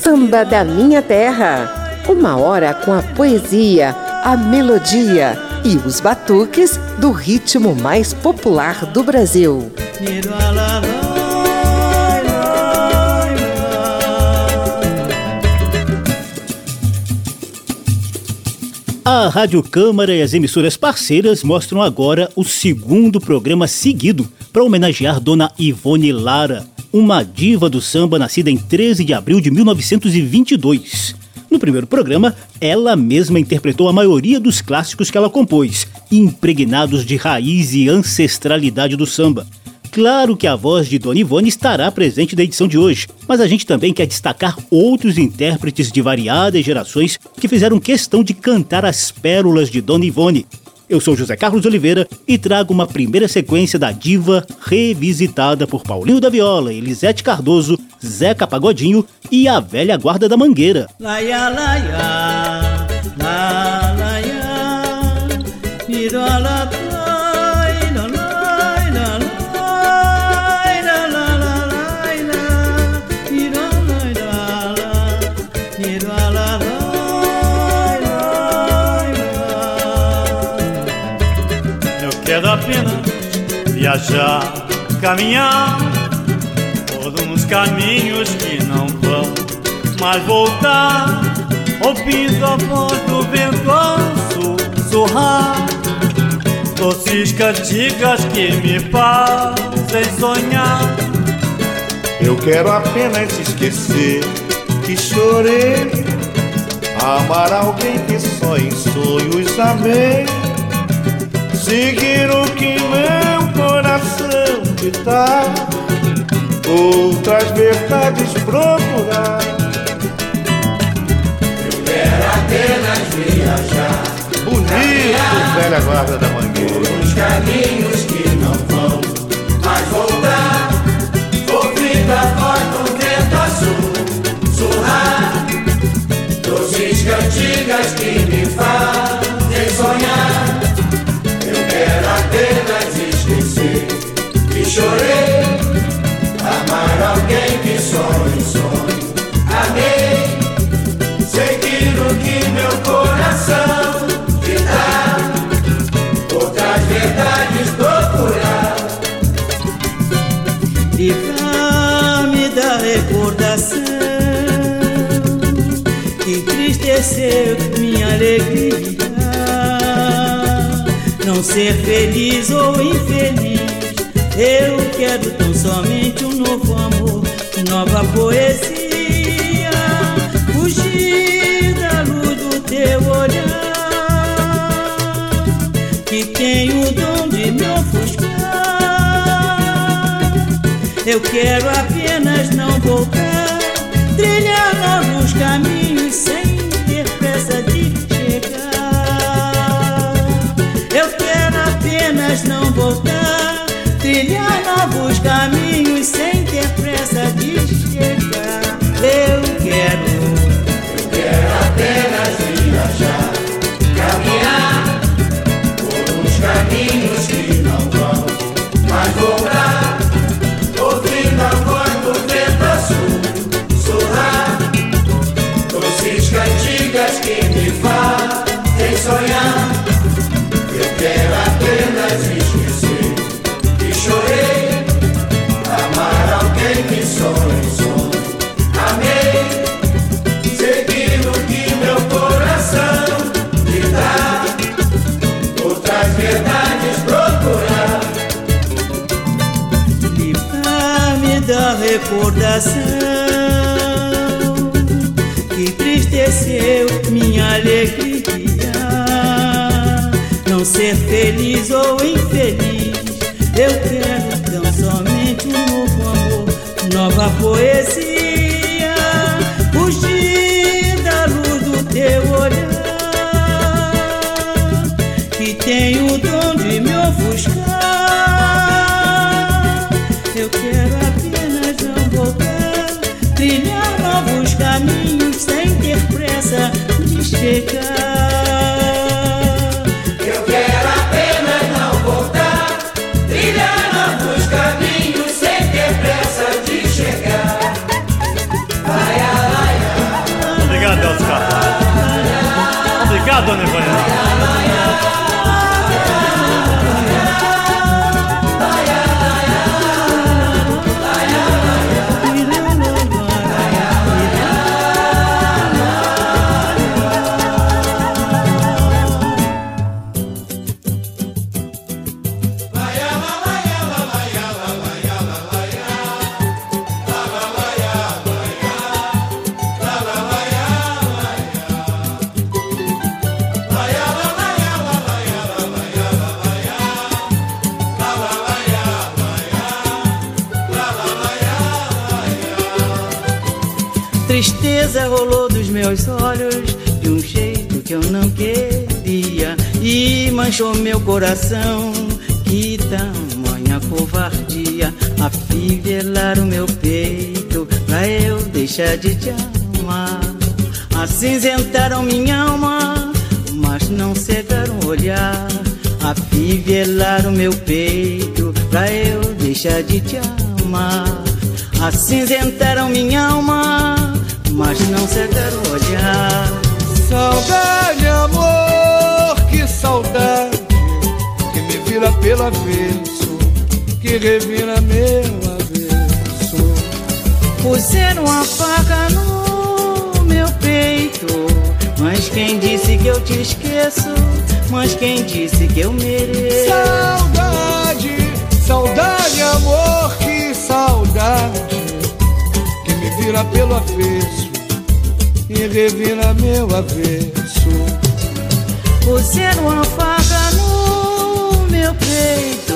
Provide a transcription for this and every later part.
Samba da Minha Terra. Uma hora com a poesia, a melodia e os batuques do ritmo mais popular do Brasil. A Rádio Câmara e as emissoras parceiras mostram agora o segundo programa seguido para homenagear Dona Ivone Lara, uma diva do samba nascida em 13 de abril de 1922. No primeiro programa, ela mesma interpretou a maioria dos clássicos que ela compôs, impregnados de raiz e ancestralidade do samba. Claro que a voz de Dona Ivone estará presente na edição de hoje, mas a gente também quer destacar outros intérpretes de variadas gerações que fizeram questão de cantar as pérolas de Dona Ivone. Eu sou José Carlos Oliveira e trago uma primeira sequência da diva revisitada por Paulinho da Viola, Elisete Cardoso, Zeca Pagodinho e a velha guarda da Mangueira. Laia, laia, la, laia, viajar, caminhar por uns caminhos que não vão mais voltar. Ouvindo a voz do vento ao sussurrar, doces cantigas que me fazem sonhar. Eu quero apenas esquecer que chorei, amar alguém que só em sonhos amei, seguir o que meu coração ditar, outras verdades procurar. Eu quero apenas viajar. Bonito, velha guarda da mangueira. Os caminhos que não vão mais voltar. Ouvindo a voz do vento azul surrar. Doces cantigas que me fazem chorei. Amar alguém que sonho, sonho. Amei. Seguir o que meu coração te dá. Outras verdades procurar. Livrar-me da recordação que entristeceu minha alegria. Não ser feliz ou infeliz, eu quero tão somente um novo amor, nova poesia. Fugir da luz do teu olhar, que tem o dom de me ofuscar. Eu quero apenas não voltar, trilhar novos caminhos sem ter pressa de chegar. Eu quero apenas não voltar, trilhar novos caminhos sem ter pressa de tristeza rolou dos meus olhos de um jeito que eu não queria e manchou meu coração. Que tamanha covardia afivelar o meu peito pra eu deixar de te amar. Acinzentaram minha alma, mas não cegaram o olhar. Afivelar o meu peito pra eu deixar de te amar. Acinzentaram minha alma, mas não cegaram o olhar. Saudade, amor, que saudade que me vira pelo avesso, que revira meu avesso. Puseram a faca no meu peito, mas quem disse que eu te esqueço? Mas quem disse que eu mereço? Saudade, saudade, amor, que saudade que me vira pelo avesso e revira meu avesso. Puseram a faca no meu peito,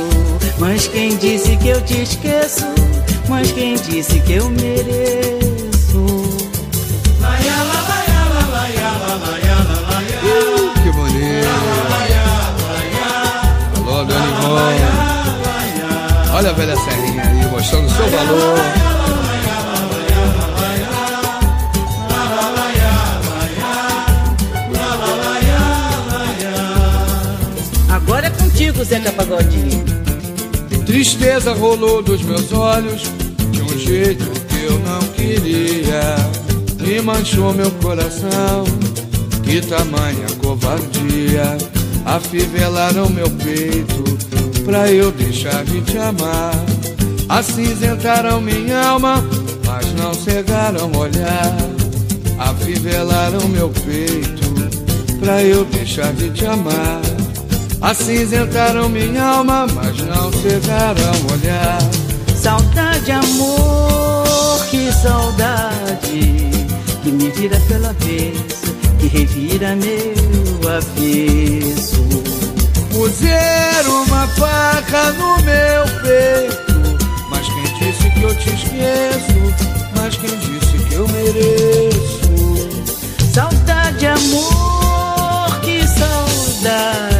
mas quem disse que eu te esqueço? Mas quem disse que eu mereço? Uh, que bonito. Alô, meu irmão. Olha a velha serrinha aí, mostrando o seu valor. Contigo, Zeca Pagodinho. Tristeza rolou dos meus olhos de um jeito que eu não queria. E manchou meu coração. Que tamanha covardia. Afivelaram meu peito pra eu deixar de te amar. Acinzentaram minha alma, mas não cegaram o olhar. Afivelaram meu peito pra eu deixar de te amar. Acinzentaram minha alma, mas não cegaram o olhar. Saudade, amor, que saudade que me vira pelo avesso, que revira meu avesso. Puseram uma faca no meu peito, mas quem disse que eu te esqueço? Mas quem disse que eu mereço? Saudade, amor, que saudade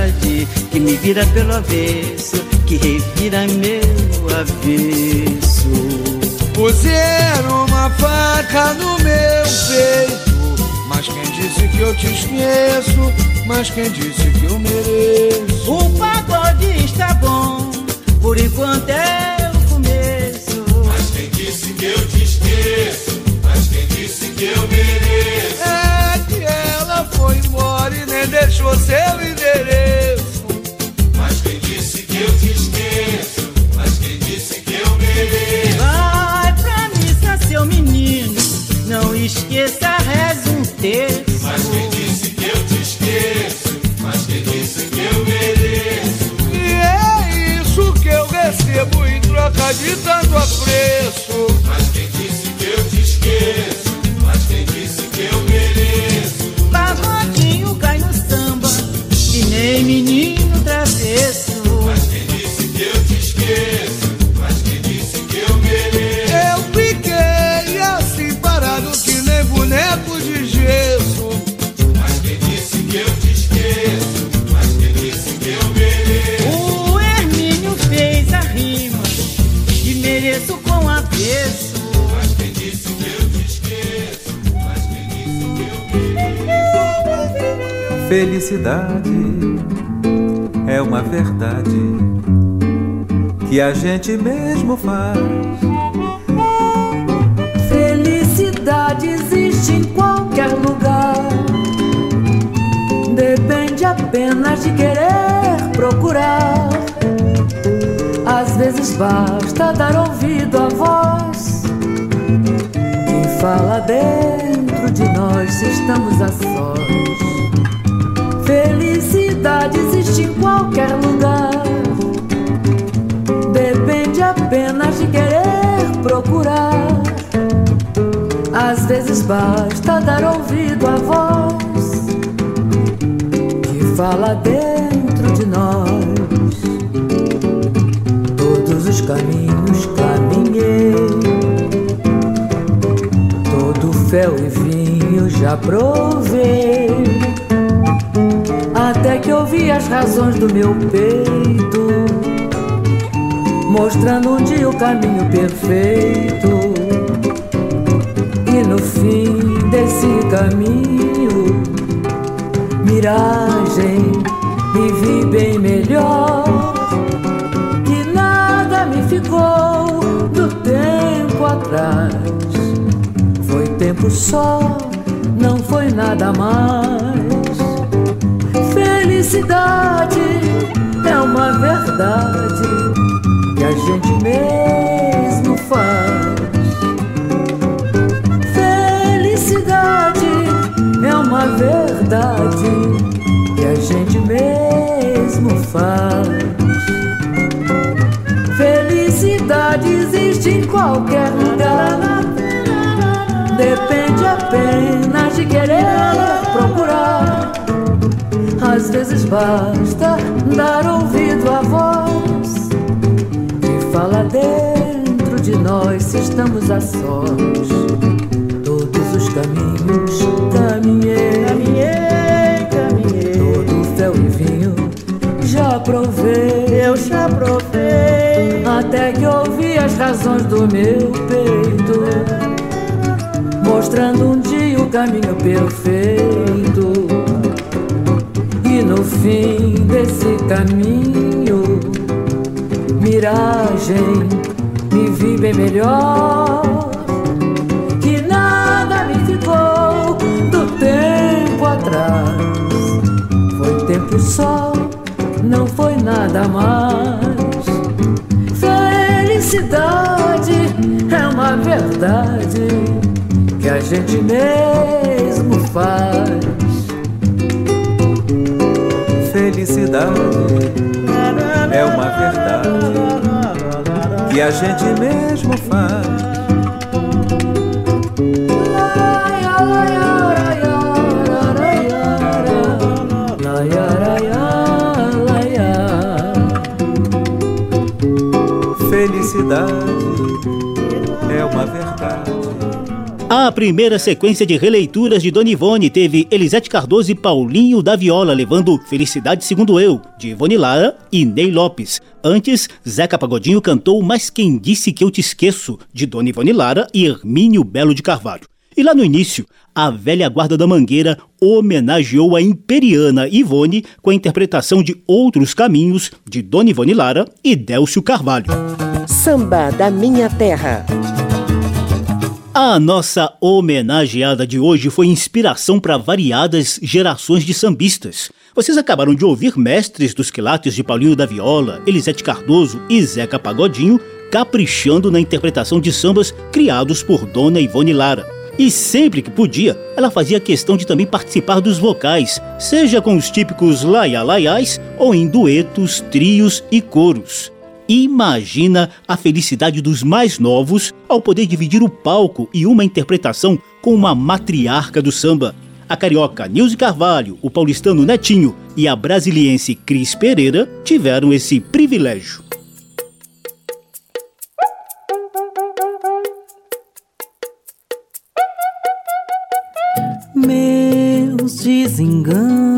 que me vira pelo avesso, que revira meu avesso. Puseram uma faca no meu peito, mas quem disse que eu te esqueço? Mas quem disse que eu mereço? O pagode está bom, por enquanto é o começo. Mas quem disse que eu te esqueço? Mas quem disse que eu mereço? É que ela foi embora e nem deixou seu endereço. Reze um terço. Mas quem disse que eu te esqueço? Mas quem disse que eu mereço? E é isso que eu recebo em troca de tanto apreço. Felicidade é uma verdade que a gente mesmo faz. Felicidade existe em qualquer lugar. Depende apenas de querer procurar. Às vezes basta dar ouvido à voz que fala dentro de nós se estamos a sós. Felicidade existe em qualquer lugar. Depende apenas de querer procurar. Às vezes basta dar ouvido à voz que fala dentro de nós. Todos os caminhos caminhei, todo fé já provei. As razões do meu peito, mostrando um dia o caminho perfeito. E no fim desse caminho, miragem, me vi bem melhor. Que nada me ficou do tempo atrás. Foi tempo só, não foi nada mais. Felicidade é uma verdade que a gente mesmo faz. Felicidade é uma verdade que a gente mesmo faz. Felicidade existe em qualquer lugar. Depende apenas de querer vezes basta dar ouvido à voz que fala dentro de nós se estamos a sós. Todos os caminhos caminhei, Caminhei, caminhei, todo fel e vinho já provei. eu já provei. Até que ouvi as razões do meu peito, mostrando um dia o caminho perfeito. No fim desse caminho, miragem, me vi bem melhor. Que nada me ficou do tempo atrás. Foi tempo só, não foi nada mais. Felicidade é uma verdade que a gente mesmo faz. Felicidade é uma verdade que a gente mesmo faz. Felicidade A primeira sequência de releituras de Dona Ivone teve Elisete Cardoso e Paulinho da Viola, levando Felicidade Segundo Eu, de Ivone Lara e Ney Lopes. Antes, Zeca Pagodinho cantou Mas Quem Disse Que Eu Te Esqueço, de Dona Ivone Lara e Hermínio Belo de Carvalho. E lá no início, a velha guarda da Mangueira homenageou a imperiana Ivone com a interpretação de Outros Caminhos, de Dona Ivone Lara e Délcio Carvalho. Samba da Minha Terra. A nossa homenageada de hoje foi inspiração para variadas gerações de sambistas. Vocês acabaram de ouvir mestres dos quilates de Paulinho da Viola, Elisete Cardoso e Zeca Pagodinho caprichando na interpretação de sambas criados por Dona Ivone Lara. E sempre que podia, ela fazia questão de também participar dos vocais, seja com os típicos laia-laiais ou em duetos, trios e coros. Imagina a felicidade dos mais novos ao poder dividir o palco e uma interpretação com uma matriarca do samba. A carioca Nilce Carvalho, o paulistano Netinho e a brasiliense Cris Pereira tiveram esse privilégio. meus desenganos,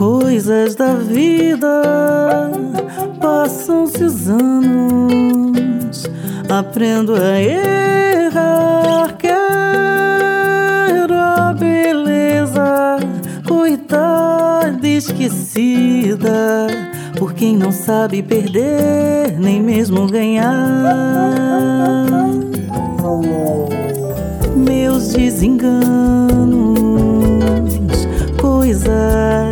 coisas da vida, passam-se os anos, aprendo a errar, quero a beleza, coitada esquecida, por quem não sabe perder, nem mesmo ganhar. Meus desenganos, coisas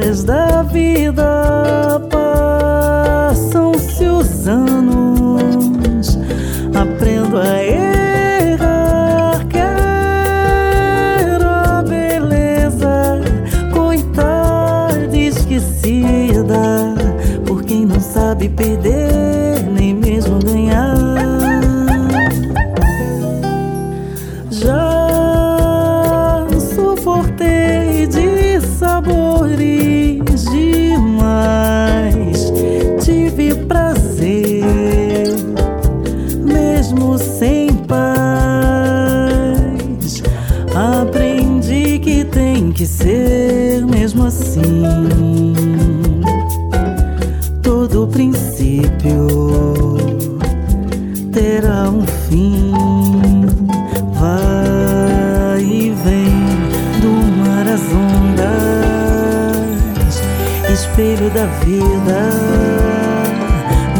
da vida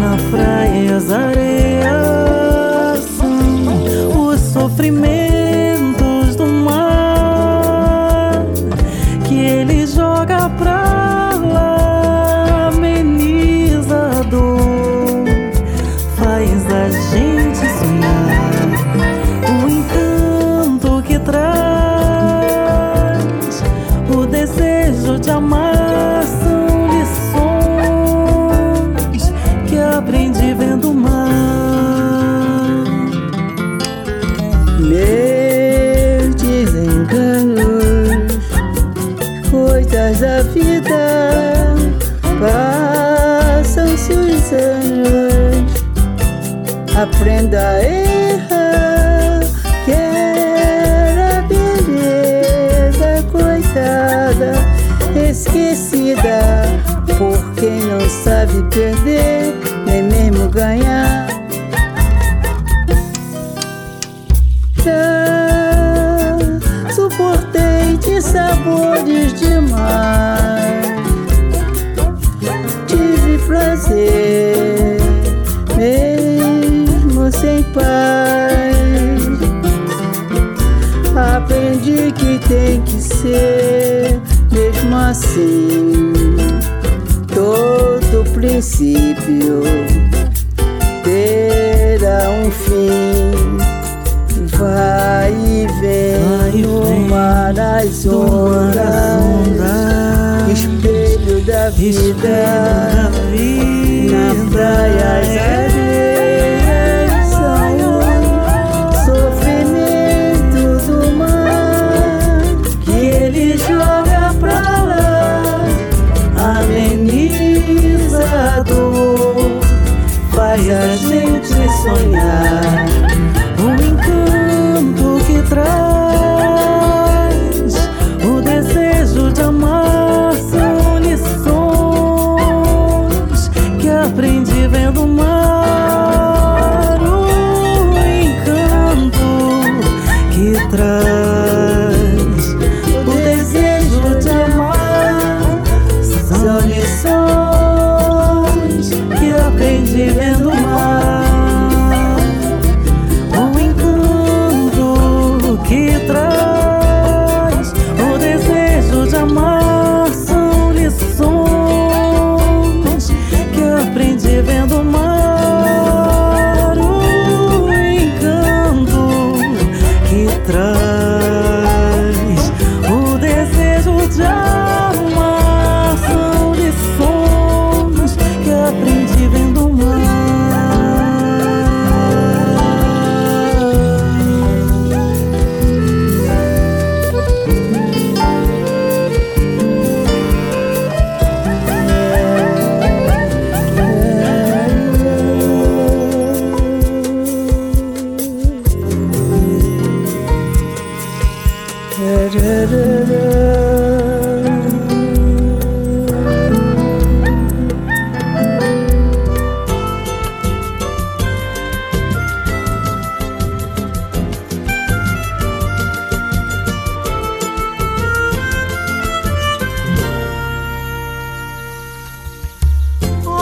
na praia as areias. ser mesmo assim. Todo princípio terá um fim. Vai e vem, Vai no mar as ondas, espelho da vida.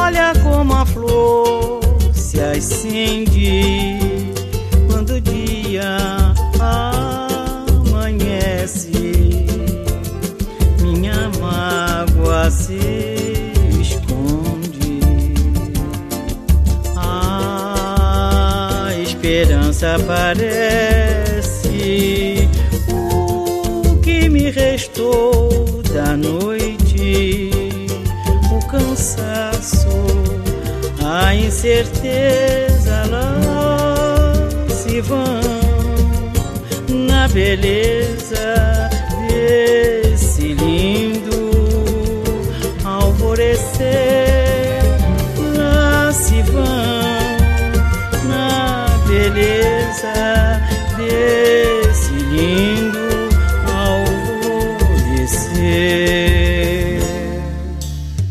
olha como a flor se acende quando o dia amanhece. Minha mágoa se esconde. A esperança parece o que me restou da noite. incerteza lá se vão na beleza desse lindo alvorecer. Lá se vão na beleza desse lindo alvorecer.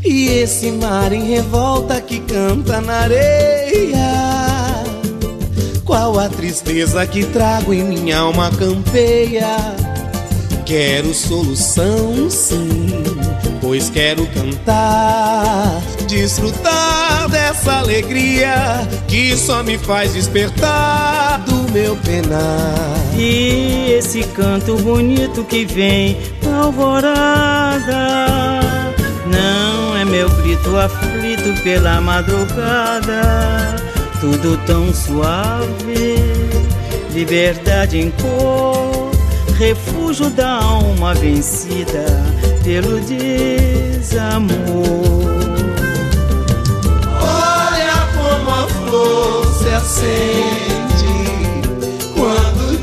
E esse mar em revolta canta na areia. Qual a tristeza que trago em minha alma campeia? Quero solução, sim, pois quero cantar, desfrutar dessa alegria que só me faz despertar do meu penar. E esse canto bonito que vem na alvorada não é meu grito aflito pela madrugada, tudo tão suave, liberdade em cor, refúgio da alma vencida pelo desamor. Olha como a flor se acende quando o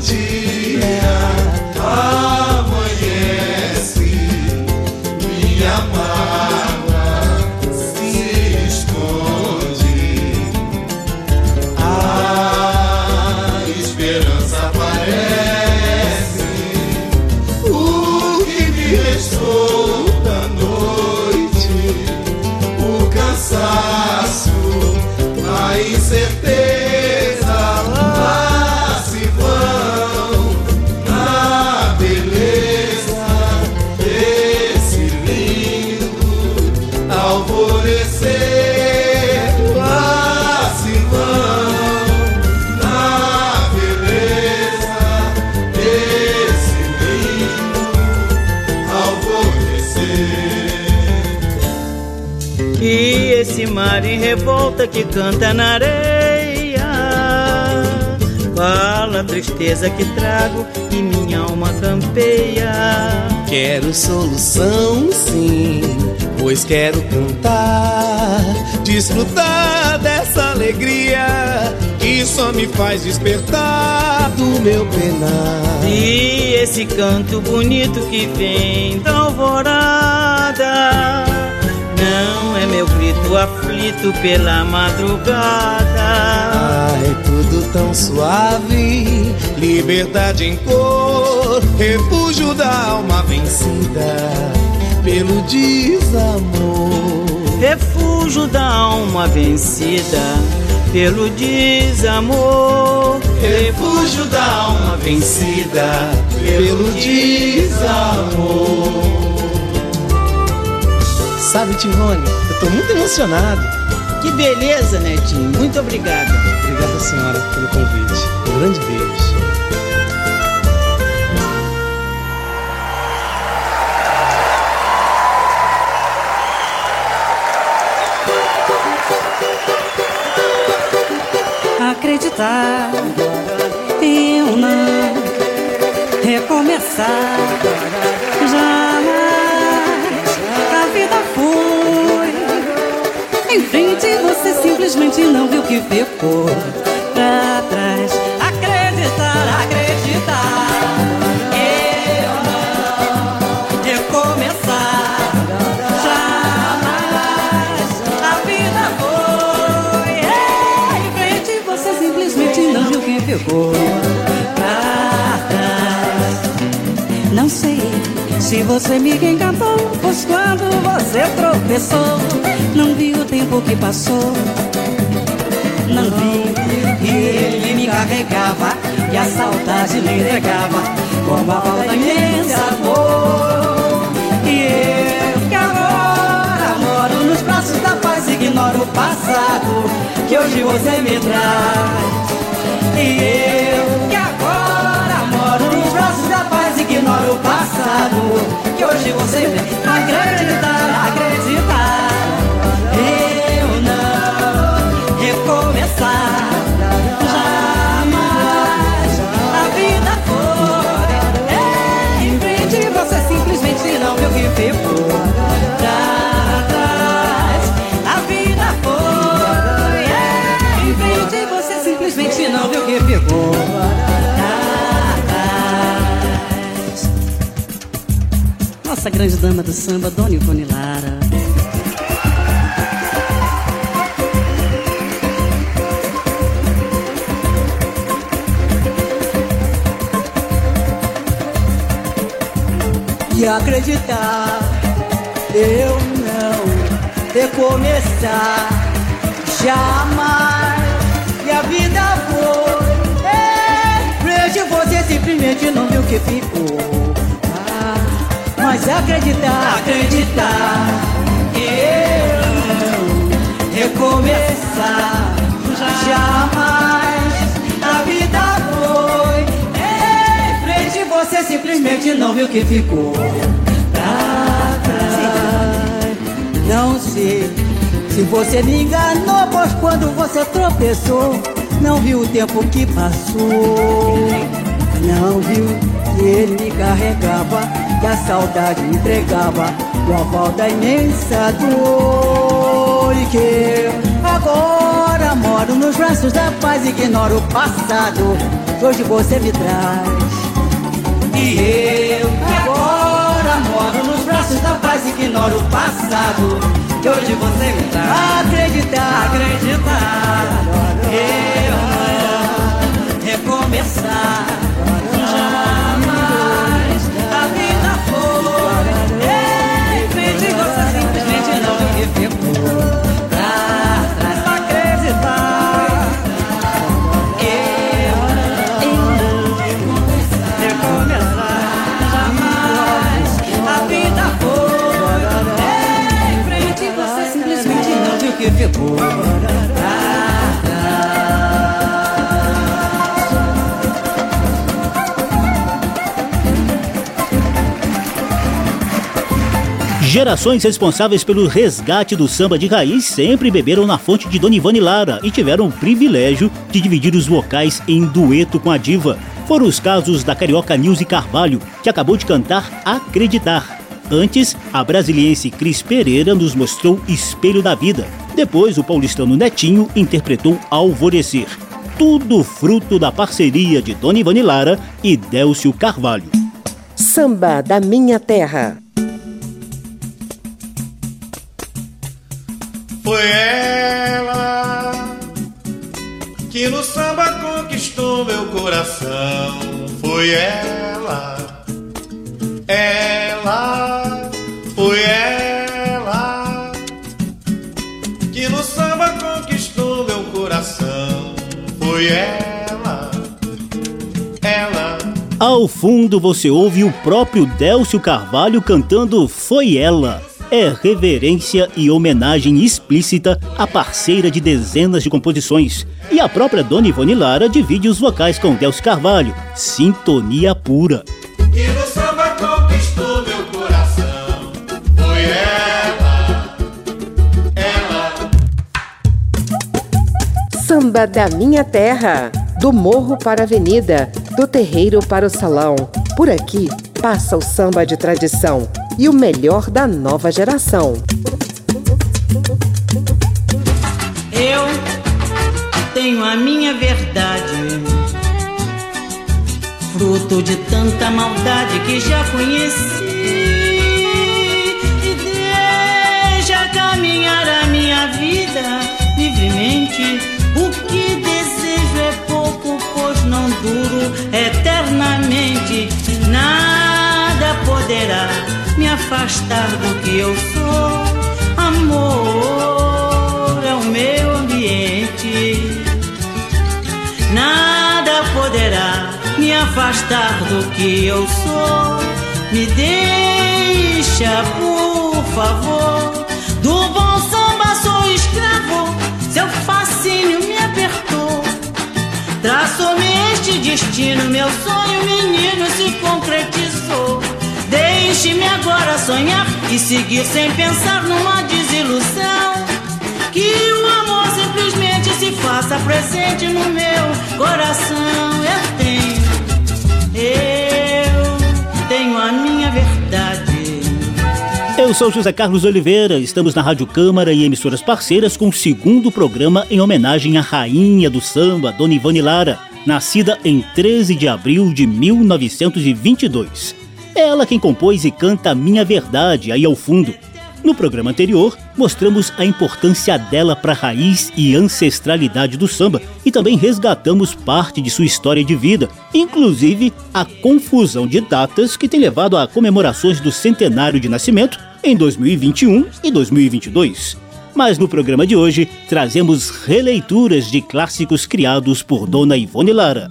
em revolta que canta na areia Fala a tristeza que trago e minha alma campeia Quero solução, sim, pois quero cantar, desfrutar dessa alegria que só me faz despertar do meu penar. E esse canto bonito que vem da alvorada Não é meu grito aflito pela madrugada Ai, tudo tão suave, liberdade em cor, refúgio da alma vencida pelo desamor. Refúgio da alma vencida pelo desamor Refúgio da alma vencida pelo desamor. Sabe, Tivone, eu tô muito emocionado. Que beleza, Netinho, muito obrigado Obrigado, senhora, pelo convite. Um grande beijo. Acreditar, eu não recomeçar. Em frente. Você simplesmente não viu que ficou pra trás. Acreditar, acreditar. Se você me encantou, pois quando você tropeçou, não vi o tempo que passou. Não vi que ele me carregava e a saudade me entregava como a falta imensa amor. E eu que agora moro nos braços da paz, ignoro o passado que hoje você me traz. E eu que agora passado que hoje você acreditar, acreditar. Eu não recomeçar. Jamais a vida foi em frente. Você simplesmente não viu que ficou Nossa grande dama do samba, Dona Ivone Lara. E acreditar, eu não recomeçar jamais. E a vida foi que ficou. Mas acreditar, acreditar que eu recomeçar jamais a vida foi. Em frente você simplesmente não viu que ficou. Pra trás. Não sei se você me enganou, pois quando você tropeçou, não viu o tempo que passou. Não viu que ele me carregava, que a saudade entregava, o aval da imensa dor. E que eu agora moro nos braços da paz, ignoro o passado, que hoje você me traz. E eu agora moro nos braços da paz, ignoro o passado, que hoje você me traz. Acreditar, acreditar, eu recomeçar. Simplesmente Gerações responsáveis pelo resgate do samba de raiz sempre beberam na fonte de Dona Ivone Lara e tiveram o privilégio de dividir os vocais em dueto com a diva. Foram os casos da carioca Nilce Carvalho, que acabou de cantar Acreditar. Antes, a brasiliense Cris Pereira nos mostrou Espelho da Vida. Depois, o paulistano Netinho interpretou Alvorecer. Tudo fruto da parceria de Dona Ivone Lara e Délcio Carvalho. Samba da Minha Terra. Foi ela que no samba conquistou meu coração. Foi ela, ela, foi ela que no samba conquistou meu coração. Foi ela, ela. Ao fundo você ouve o próprio Délcio Carvalho cantando Foi Ela. É reverência e homenagem explícita à parceira de dezenas de composições. E a própria Dona Ivone Lara divide os vocais com Délcio Carvalho. Sintonia pura. Que no samba conquistou meu coração. Foi ela, ela. Samba da Minha Terra. Do morro para a avenida, do terreiro para o salão. Por aqui passa o samba de tradição e o melhor da nova geração. Eu tenho a minha verdade, fruto de tanta maldade que já conheci. E deixa caminhar a minha vida livremente. O que desejo é pouco, pois não duro eternamente. Nada poderá me afastar do que eu sou. Amor é o meu ambiente. Nada poderá me afastar do que eu sou. Me deixa, por favor. Do bom samba sou escravo. Seu fascínio me apertou. Traçou-me este destino. Meu sonho, menino, se concretizou. Deixe-me agora sonhar e seguir sem pensar numa desilusão. Que o amor simplesmente se faça presente no meu coração. Eu tenho, eu tenho a minha verdade. Eu sou José Carlos Oliveira, estamos na Rádio Câmara e emissoras parceiras com o segundo programa em homenagem à rainha do samba, Dona Ivone Lara, nascida em 13 de abril de 1922. É ela quem compôs e canta Minha Verdade aí ao fundo. No programa anterior, mostramos a importância dela para a raiz e ancestralidade do samba e também resgatamos parte de sua história de vida, inclusive a confusão de datas que tem levado a comemorações do centenário de nascimento em 2021 e 2022. Mas no programa de hoje trazemos releituras de clássicos criados por Dona Ivone Lara.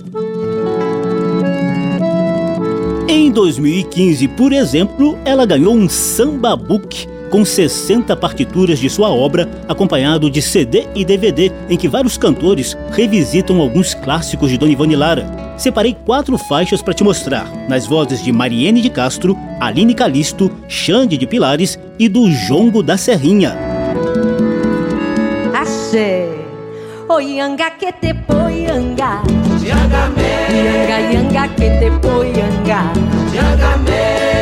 Em 2015, por exemplo, ela ganhou um samba book com 60 partituras de sua obra, acompanhado de CD e DVD, em que vários cantores revisitam alguns clássicos de Dona Ivone Lara. Separei quatro faixas para te mostrar, nas vozes de Mariene de Castro, Aline Calisto, Xande de Pilares e do Jongo da Serrinha. Axé, oianga que te poianga, Yanga, yanga que te poianga,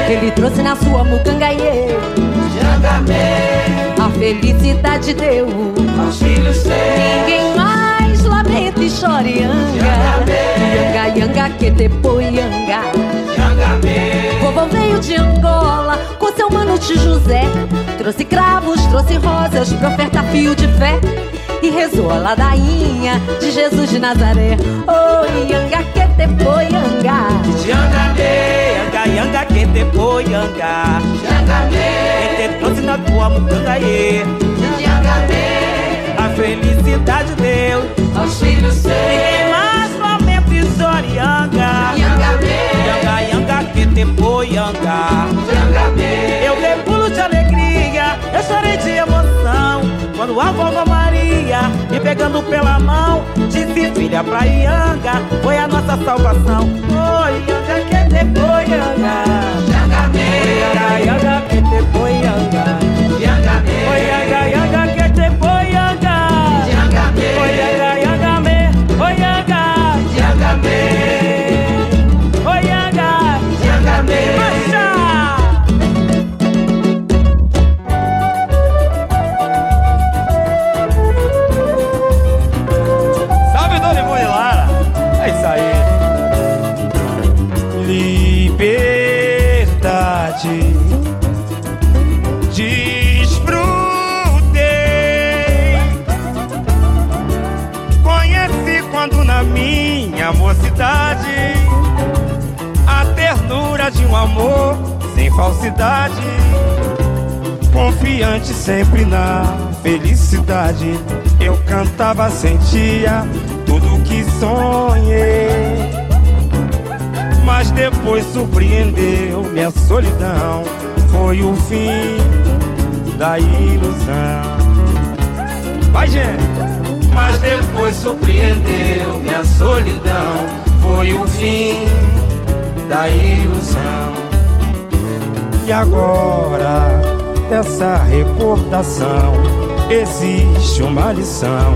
que ele trouxe na sua mucangaie. A felicidade deu aos filhos seus. Ninguém mais lamenta e chora Yanga. Yanga, yanga que te poianga Vovô veio de Angola com seu mano de José. Trouxe cravos, trouxe rosas pra oferta fio de fé e rezou a ladainha de Jesus de Nazaré. Oh, yanga que te poianga. Yanga me, yanga, yanga que te poianga. Yanga me, que te trouxe na tua mucangaê. Yanga me, a felicidade deu aos filhos seus. Ninguém mais lamenta yanga. Yanga me, yanga, yanga que te poianga. Yanga me, eu dei pulo de alegria, eu chorei de emoção. Quando a vovó pegando pela mão Disse filha pra Ianga Foi a nossa salvação Oi, Ianga que te foi Ianga Ianga, Ianga que te foi dessa recordação Existe uma lição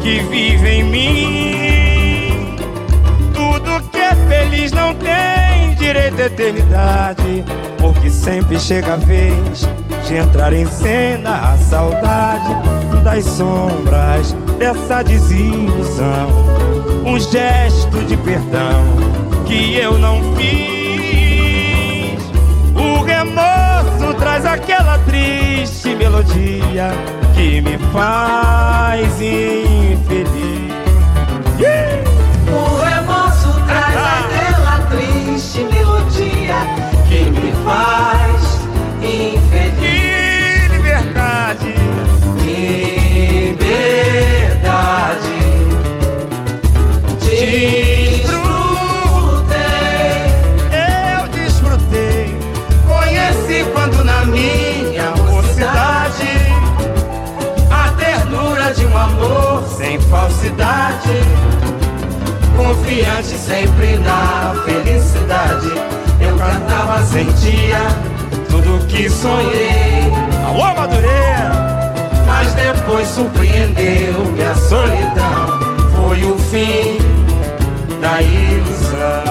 que vive em mim Tudo que é feliz não tem direito à eternidade Porque sempre chega a vez de entrar em cena a saudade das sombras dessa desilusão. Um gesto de perdão que eu não fiz. Traz aquela triste melodia que me faz confiante sempre na felicidade. Eu cantava, sentia tudo que sonhei. alô Madureira! Mas depois surpreendeu minha solidão. Foi o fim da ilusão.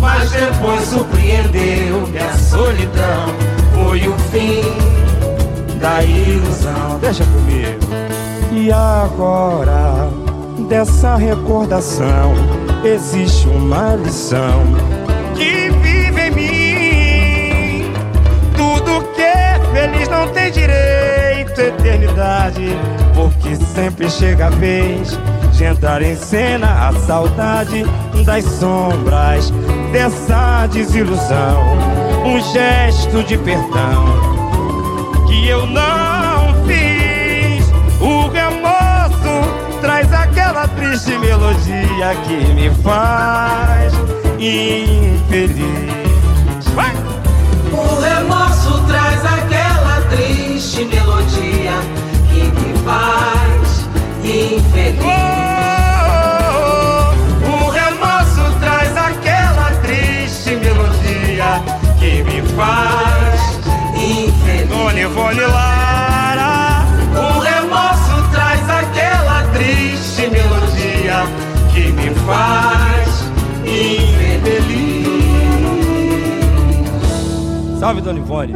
Mas depois surpreendeu minha solidão. Foi o fim da ilusão. Deixa comigo. E agora, dessa recordação, existe uma lição que vive em mim. Tudo que é feliz não tem direito à eternidade, porque sempre chega a vez de entrar em cena a saudade das sombras dessa desilusão. Um gesto de perdão triste melodia que me faz infeliz. Vai! O remorso traz aquela triste melodia que me faz infeliz. Salve, Dona Ivone.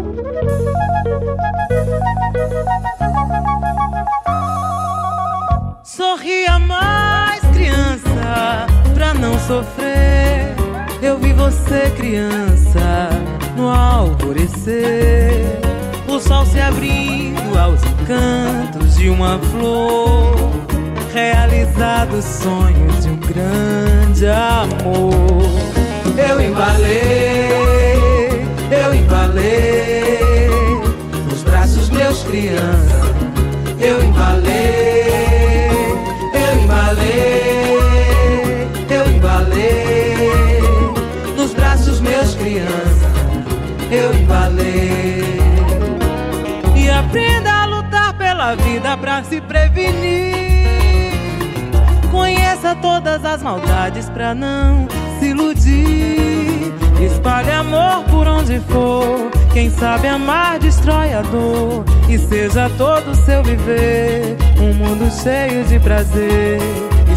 Sorria mais, criança, pra não sofrer. Eu vi você, criança, no alvorecer. O sol se abrindo aos encantos de uma flor. Realizados sonhos de um grande amor. Eu embalei, eu embalei nos braços meus crianças. Eu embalei, eu embalei, eu embalei nos braços meus crianças. Eu embalei. E aprenda a lutar pela vida pra se prevenir. Conheça todas as maldades pra não se iludir. Espalhe amor por onde for. Quem sabe amar destrói a dor. E seja todo o seu viver um mundo cheio de prazer.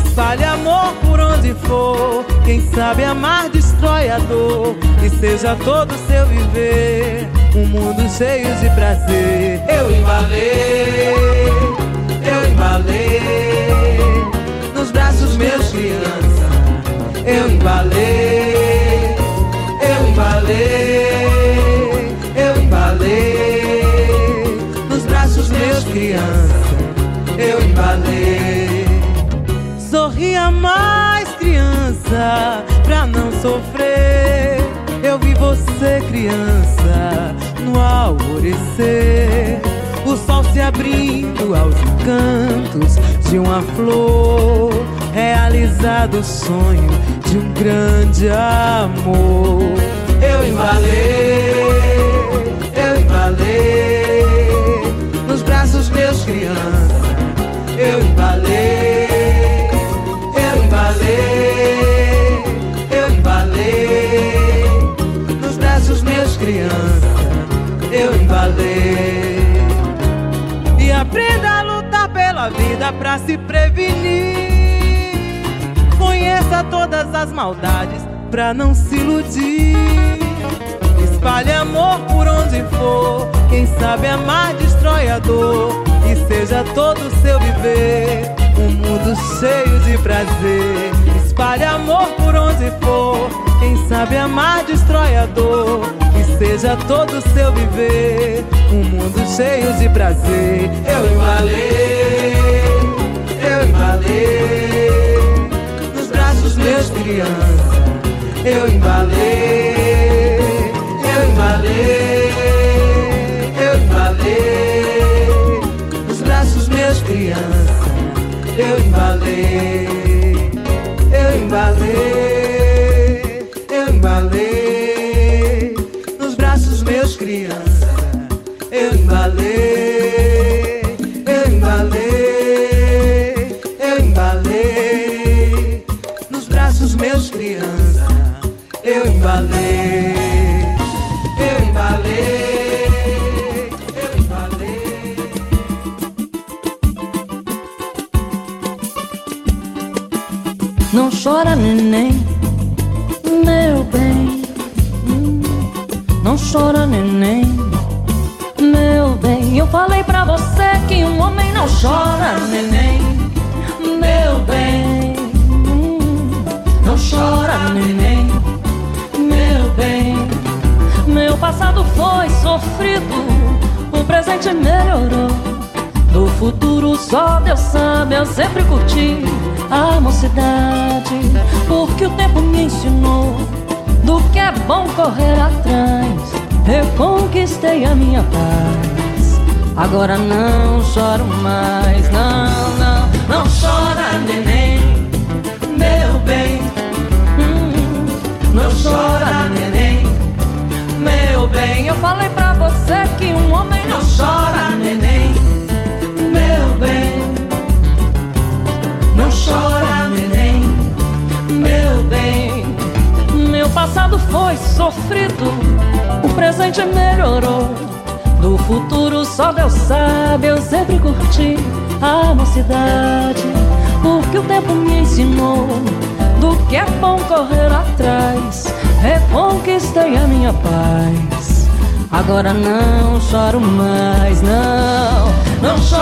Espalhe amor por onde for. Quem sabe amar destrói a dor. E seja todo o seu viver um mundo cheio de prazer. Eu embalei, eu embalei nos braços meus criança. Eu embalei, criança. Eu embalei. Sorria mais, criança, pra não sofrer. Eu vi você, criança, no alvorecer. O sol se abrindo aos encantos de uma flor. Realizado o sonho de um grande amor. Eu embalei, pela vida pra se prevenir. Conheça todas as maldades pra não se iludir. Espalhe amor por onde for. Quem sabe amar destrói a dor. E seja todo o seu viver um mundo cheio de prazer. Espalhe amor por onde for. Quem sabe amar destrói a dor. E seja todo o seu viver um mundo cheio de prazer. Eu embalei, eu embalei nos braços meus crianças. Eu embalei, eu embalei, eu embalei nos braços meus crianças. Eu embalei, eu embalei, eu embalei nos braços meus crianças. Agora não choro mais, não. Não chora,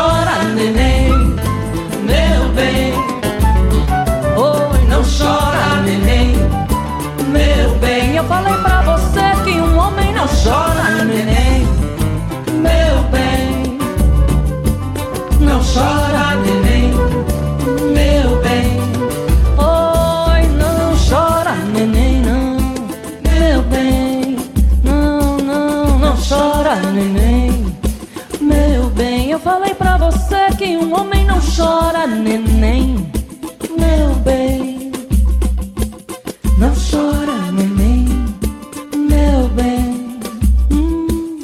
um homem não chora, neném, meu bem. Não chora, neném, meu bem.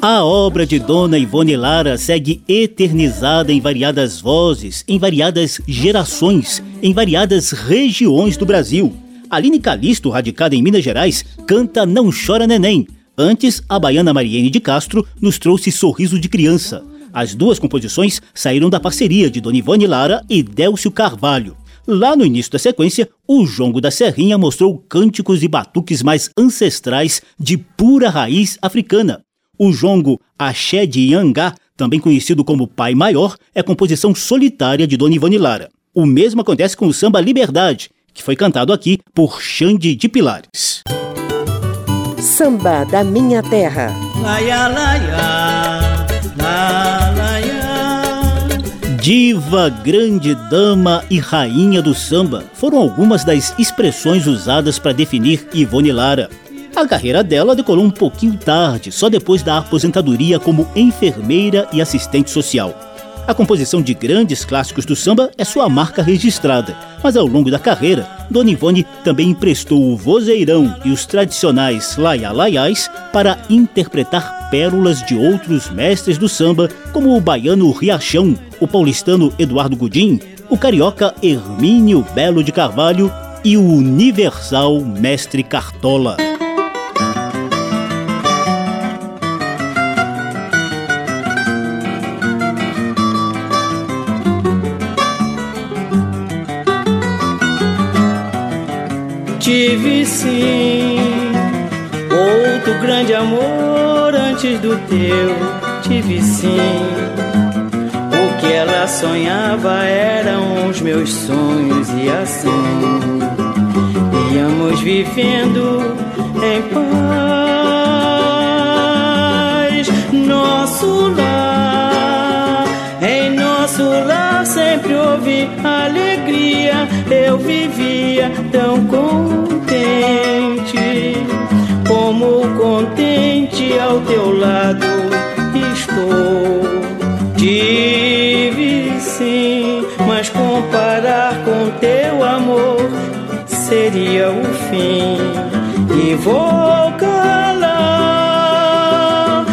A obra de Dona Ivone Lara segue eternizada em variadas vozes, em variadas gerações, em variadas regiões do Brasil. Aline Calisto, radicada em Minas Gerais, canta Não Chora Neném. Antes, a baiana Mariene de Castro nos trouxe Sorriso de Criança. As duas composições saíram da parceria de Dona Ivone Lara e Délcio Carvalho. Lá no início da sequência, o Jongo da Serrinha mostrou cânticos e batuques mais ancestrais de pura raiz africana. O jongo Axé de Iangá, também conhecido como Pai Maior, é composição solitária de Dona Ivone Lara. O mesmo acontece com o samba Liberdade, que foi cantado aqui por Xande de Pilares. Samba da Minha Terra. Laia, laia, la, laia. Diva, grande dama e rainha do samba foram algumas das expressões usadas para definir Ivone Lara. A carreira dela decolou um pouquinho tarde, só depois da aposentadoria como enfermeira e assistente social. A composição de grandes clássicos do samba é sua marca registrada, mas ao longo da carreira, Dona Ivone também emprestou o vozeirão e os tradicionais laia-laiais para interpretar pérolas de outros mestres do samba, como o baiano Riachão, o paulistano Eduardo Gudim, o carioca Hermínio Belo de Carvalho e o universal Mestre Cartola. Tive sim outro grande amor antes do teu. Tive sim. O que ela sonhava eram os meus sonhos e assim íamos vivendo em paz. Nosso lar, em nosso lar sempre houve alegria. Eu vivia tão contente, como contente ao teu lado estou. Tive sim, mas comparar com teu amor seria o fim. E vou calar,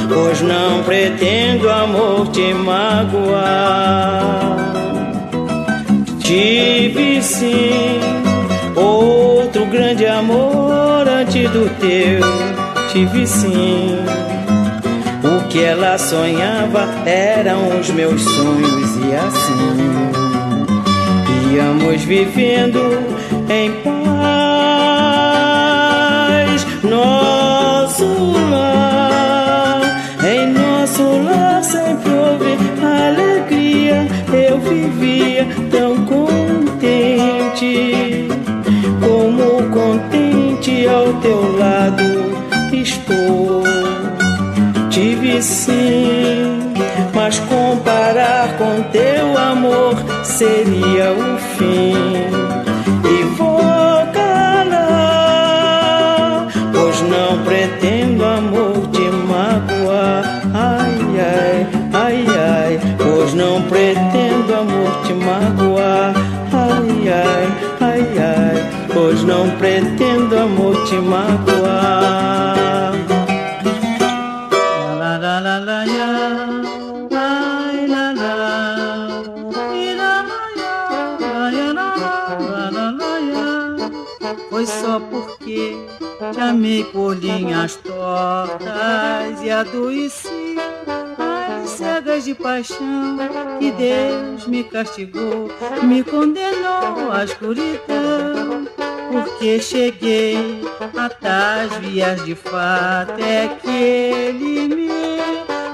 pois não pretendo amor te magoar. Tive sim outro grande amor antes do teu. Tive sim. O que ela sonhava eram os meus sonhos e assim íamos vivendo em paz. Nosso teu lado estou. Tive sim, mas comparar com teu amor seria o fim. E vou calar, pois não pretendo amor te magoar. Ai, ai, ai, ai, pois não pretendo amor te magoar. Ai, ai, não pretendo amor te magoar. Foi só porque te amei por linhas tortas e adoeci as cegas de paixão que Deus me castigou, me condenou à escuridão. Porque cheguei a tais vias de fato é que ele me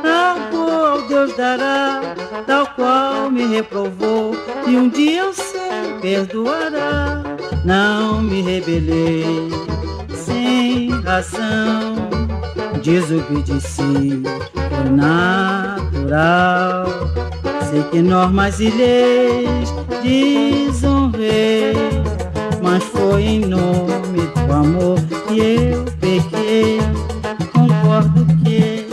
ao Deus dará, tal qual me reprovou e um dia eu sei perdoará. Não me rebelei sem razão, desobedeci, foi natural. Sei que normas e leis desonrei, mas foi em nome do amor que eu pequei. Concordo que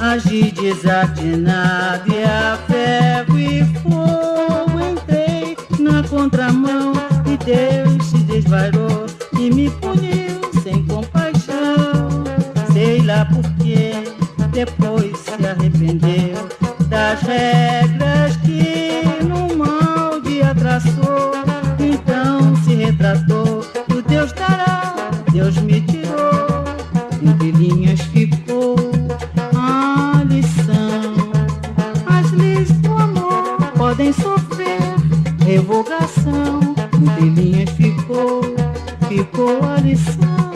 agi desatinado e a ferro e fogo entrei na contramão e Deus se desvairou e me puniu sem compaixão. Sei lá por quê, depois se arrependeu das regras Retratou do Deus dará, Deus me tirou. Entre linhas ficou a lição. As leis do amor podem sofrer revogação. Entre linhas ficou, ficou a lição.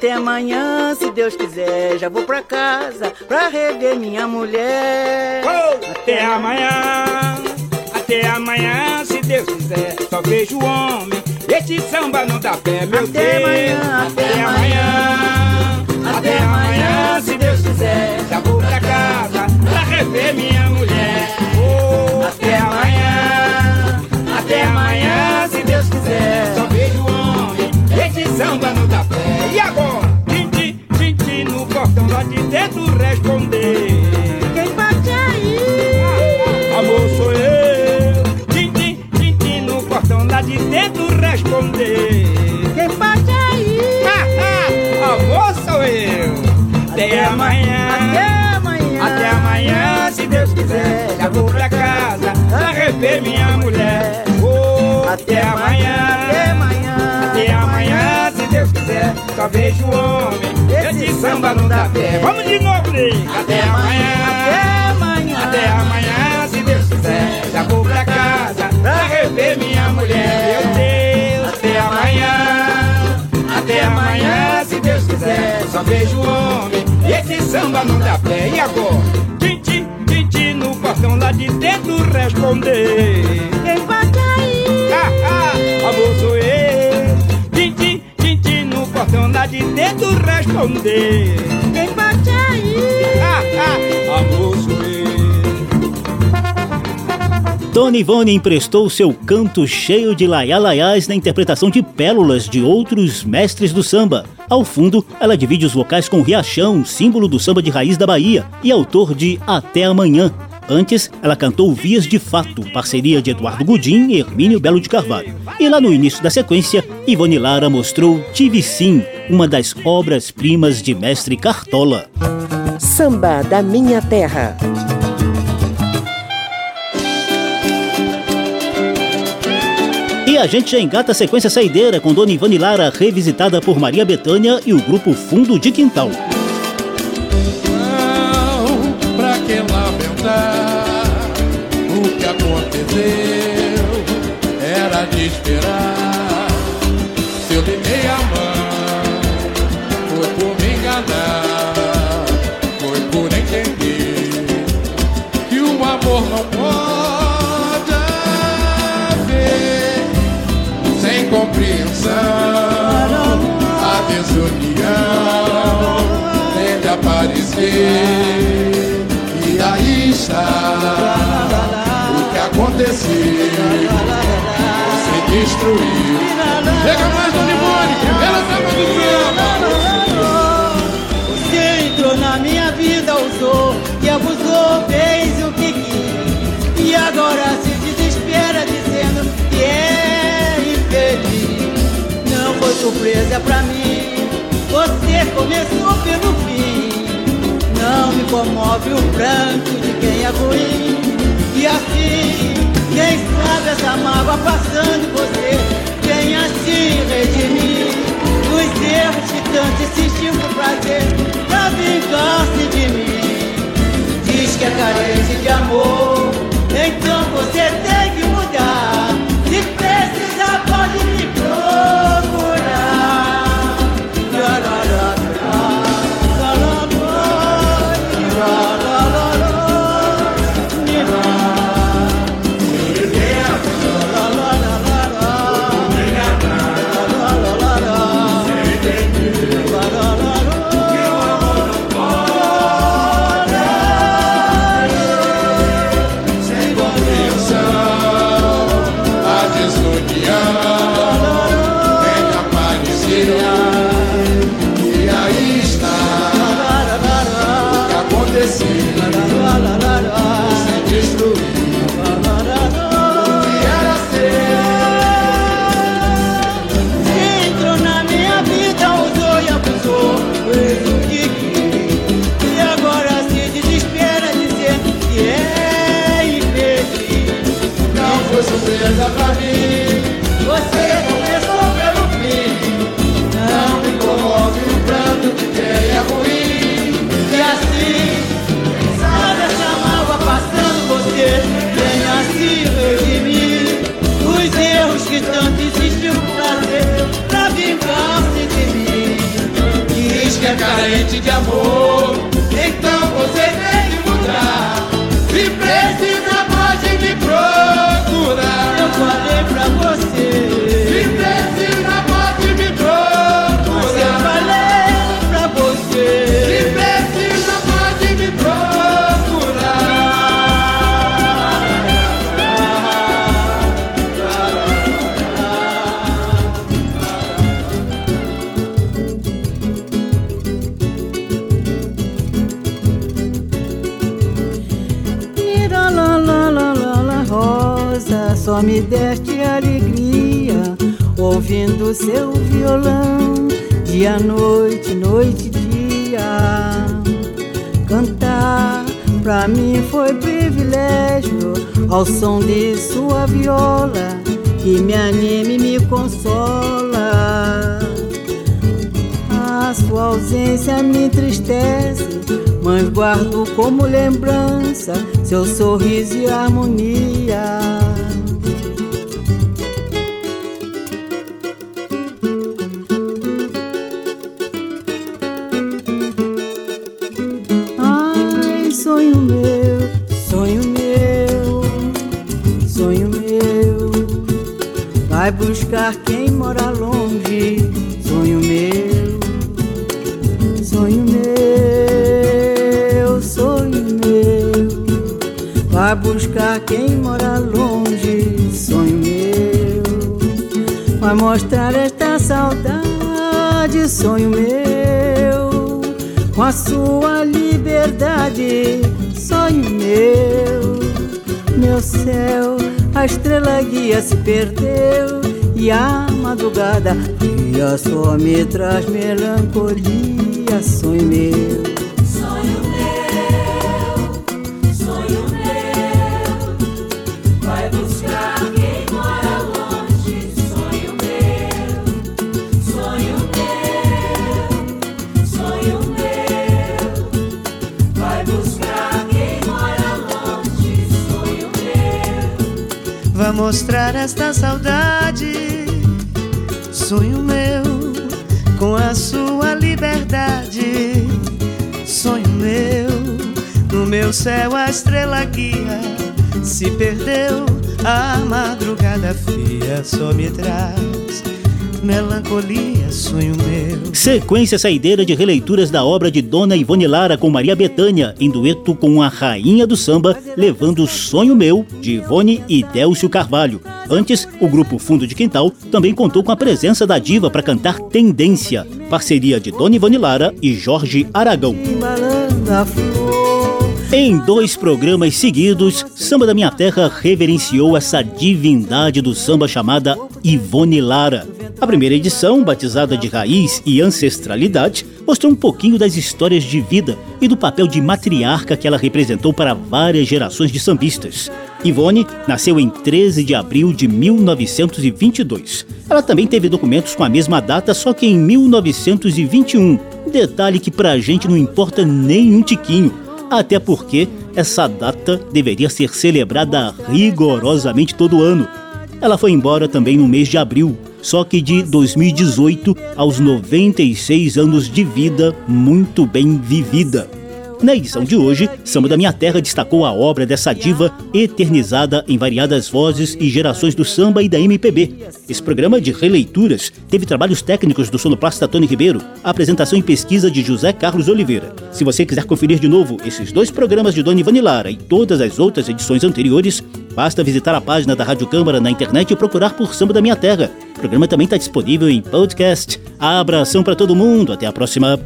Até amanhã, se Deus quiser, já vou pra casa pra rever minha mulher. Até amanhã, até amanhã, se Deus quiser. Só vejo o homem, este samba não dá pé, meu Até Deus. amanhã, até amanhã, até amanhã, se Deus quiser. Já vou pra casa pra rever minha mulher. Oh, até amanhã, até amanhã, se Deus quiser. Só vejo o homem, este samba não dá pé. E agora? De dentro responder. Quem bate aí? Amor, sou eu. Tintim, tintim no portão lá de dentro responder. Quem bate aí? Amor, sou eu. Até amanhã. Até amanhã. Até amanhã, se Deus quiser. Já vou pra casa pra rever minha mulher. Só vejo o homem. Esse samba não dá pé. Vamos de novo, Ney. Até amanhã. Até amanhã. Até amanhã, se Deus quiser. Já vou pra casa pra rever minha mulher. Meu Deus. Até amanhã. Até amanhã, se Deus quiser. Só vejo o homem. Esse samba não dá pé. E agora? Tintim, tintim no portão lá de dentro responder. Quem bate aí? Ah, ah, amor, sou eu. Portão lá de dentro responder. Quem bate aí? Ah, ah, amor, sou eu. Tony Ivone emprestou seu canto cheio de laiá-laiás na interpretação de pérolas de outros mestres do samba. Ao fundo, ela divide os vocais com Riachão, símbolo do samba de raiz da Bahia, e autor de Até Amanhã. Antes, ela cantou Vias de Fato, parceria de Eduardo Gudim e Hermínio Belo de Carvalho. E lá no início da sequência, Ivone Lara mostrou Tive Sim, uma das obras-primas de mestre Cartola. Samba da Minha Terra. E a gente já engata a sequência saideira com Dona Ivone Lara revisitada por Maria Bethânia e o grupo Fundo de Quintal. De esperar. Se eu dei meia mão, foi por me enganar, foi por entender que o amor não pode haver sem compreensão. A desunião tende a aparecer e aí está aconteceu. Destruir. Chega mais, Dona Ivone, ela tava do Você entrou na minha vida, usou e abusou, fez o que quis. E agora se desespera dizendo que é infeliz. Não foi surpresa pra mim, você começou pelo fim. Não me comove o pranto de quem é ruim. E assim, quem sabe essa mágoa passando você vem assim redimir os erros que tanto insistiu por prazer pra vingar-se de mim. Diz que é carente de amor, então você tem carente de amor, então você tem que mudar. Se precisa, pode me procurar. Eu falei pra você. Me deste alegria ouvindo seu violão, dia, noite, noite, dia. Cantar pra mim foi privilégio ao som de sua viola que me anime e me consola. A sua ausência me entristece, mas guardo como lembrança seu sorriso e harmonia. Buscar quem mora longe, sonho meu, sonho meu, sonho meu. Vai buscar quem mora longe, sonho meu. Vai mostrar esta saudade, sonho meu. Com a sua liberdade, sonho meu. Meu céu, a estrela guia se perdeu e a madrugada dia só me traz melancolia, sonho meu. Sonho meu, sonho meu, vai buscar quem mora longe. Sonho meu, sonho meu, sonho meu, vai buscar quem mora longe. Sonho meu. Vai mostrar esta saudade, sonho meu, com a sua liberdade. Sonho meu, no meu céu a estrela guia se perdeu. A madrugada fria só me traz melancolia, sonho meu. Sequência saideira de releituras da obra de Dona Ivone Lara com Maria Bethânia, em dueto com a rainha do samba, levando Sonho Meu, de Ivone e Délcio Carvalho. Antes, o grupo Fundo de Quintal também contou com a presença da diva para cantar Tendência, parceria de Dona Ivone Lara e Jorge Aragão. Em dois programas seguidos, Samba da Minha Terra reverenciou essa divindade do samba chamada Ivone Lara. A primeira edição, batizada de Raiz e Ancestralidade, mostrou um pouquinho das histórias de vida e do papel de matriarca que ela representou para várias gerações de sambistas. Ivone nasceu em 13 de abril de 1922. Ela também teve documentos com a mesma data, só que em 1921. Detalhe que pra gente não importa nem um tiquinho até porque essa data deveria ser celebrada rigorosamente todo ano. Ela foi embora também no mês de abril, só que de 2018 aos 96 anos de vida muito bem vivida. Na edição de hoje, Samba da Minha Terra destacou a obra dessa diva eternizada em variadas vozes e gerações do samba e da MPB. Esse programa de releituras teve trabalhos técnicos do sonoplasta Tony Ribeiro, apresentação e pesquisa de José Carlos Oliveira. Se você quiser conferir de novo esses dois programas de Dona Ivani Lara e todas as outras edições anteriores, basta visitar a página da Rádio Câmara na internet e procurar por Samba da Minha Terra. O programa também está disponível em podcast. Abração para todo mundo, até a próxima.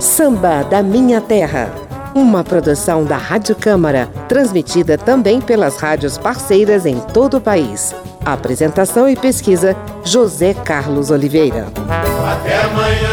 Samba da Minha Terra. Uma produção da Rádio Câmara, transmitida também pelas rádios parceiras em todo o país. Apresentação e pesquisa: José Carlos Oliveira. Até amanhã.